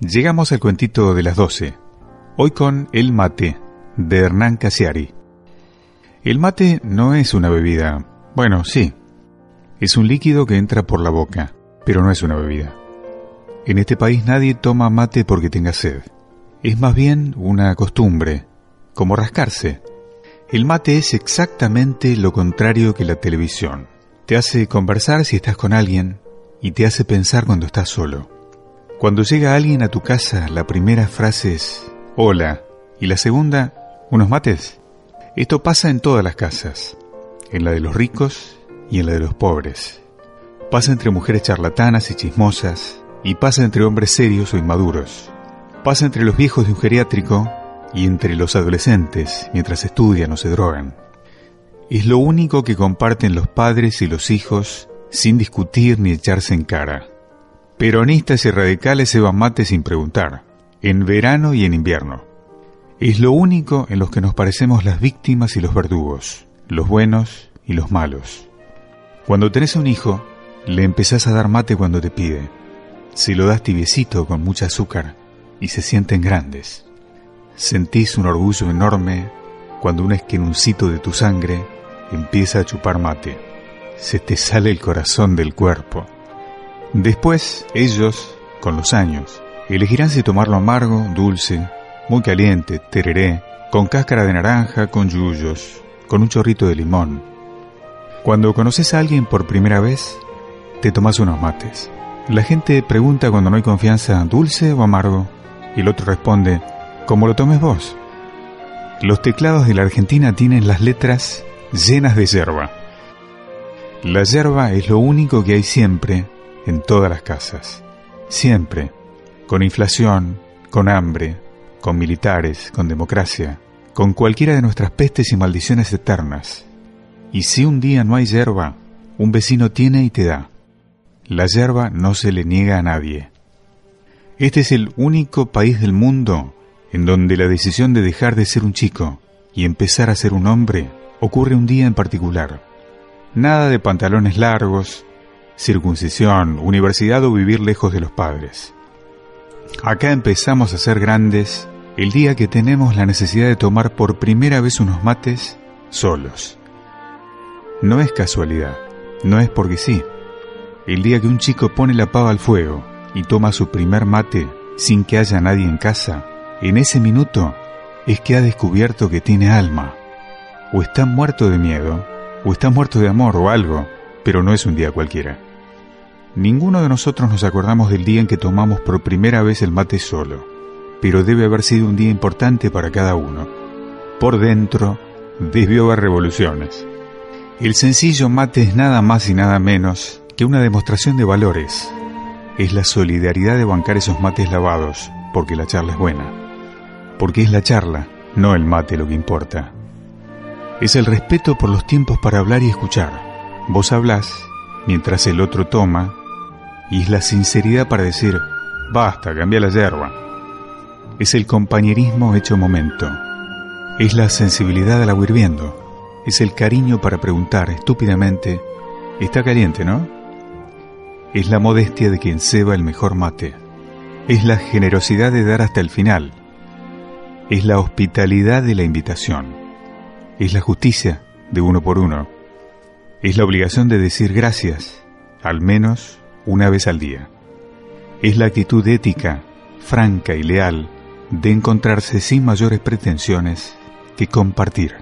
Llegamos al cuentito de las doce. Hoy con El mate, de Hernán Casiari. El mate no es una bebida. Bueno, sí. Es un líquido que entra por la boca, pero no es una bebida. En este país nadie toma mate porque tenga sed. Es más bien una costumbre, como rascarse. El mate es exactamente lo contrario que la televisión. Te hace conversar si estás con alguien y te hace pensar cuando estás solo. Cuando llega alguien a tu casa, la primera frase es hola y la segunda, unos mates. Esto pasa en todas las casas, en la de los ricos y en la de los pobres. Pasa entre mujeres charlatanas y chismosas y pasa entre hombres serios o inmaduros. Pasa entre los viejos de un geriátrico y entre los adolescentes mientras estudian o se drogan. Es lo único que comparten los padres y los hijos sin discutir ni echarse en cara. Peronistas y radicales se van mate sin preguntar, en verano y en invierno. Es lo único en los que nos parecemos las víctimas y los verdugos, los buenos y los malos. Cuando tenés un hijo, le empezás a dar mate cuando te pide. Se lo das tibiecito con mucha azúcar y se sienten grandes. Sentís un orgullo enorme cuando un esquenuncito de tu sangre empieza a chupar mate. Se te sale el corazón del cuerpo Después, ellos, con los años, elegirán si tomarlo amargo, dulce, muy caliente, tereré, con cáscara de naranja, con yuyos, con un chorrito de limón. Cuando conoces a alguien por primera vez, te tomas unos mates. La gente pregunta cuando no hay confianza, dulce o amargo, y el otro responde, como lo tomes vos. Los teclados de la Argentina tienen las letras llenas de yerba. La yerba es lo único que hay siempre en todas las casas. Siempre. Con inflación, con hambre, con militares, con democracia, con cualquiera de nuestras pestes y maldiciones eternas. Y si un día no hay yerba, un vecino tiene y te da. La yerba no se le niega a nadie. Este es el único país del mundo en donde la decisión de dejar de ser un chico y empezar a ser un hombre ocurre un día en particular. Nada de pantalones largos, circuncisión, universidad o vivir lejos de los padres. Acá empezamos a ser grandes el día que tenemos la necesidad de tomar por primera vez unos mates solos. No es casualidad, no es porque sí. El día que un chico pone la pava al fuego y toma su primer mate sin que haya nadie en casa, en ese minuto es que ha descubierto que tiene alma. O está muerto de miedo, o está muerto de amor o algo, pero no es un día cualquiera. Ninguno de nosotros nos acordamos del día en que tomamos por primera vez el mate solo, pero debe haber sido un día importante para cada uno. Por dentro, debió haber revoluciones. El sencillo mate es nada más y nada menos que una demostración de valores. Es la solidaridad de bancar esos mates lavados, porque la charla es buena. Porque es la charla, no el mate lo que importa. Es el respeto por los tiempos para hablar y escuchar. Vos hablás mientras el otro toma y es la sinceridad para decir, basta, cambia la yerba. Es el compañerismo hecho momento. Es la sensibilidad al agua hirviendo. Es el cariño para preguntar estúpidamente, está caliente, ¿no? Es la modestia de quien ceba el mejor mate. Es la generosidad de dar hasta el final. Es la hospitalidad de la invitación. Es la justicia de uno por uno. Es la obligación de decir gracias, al menos una vez al día. Es la actitud ética, franca y leal de encontrarse sin mayores pretensiones que compartir.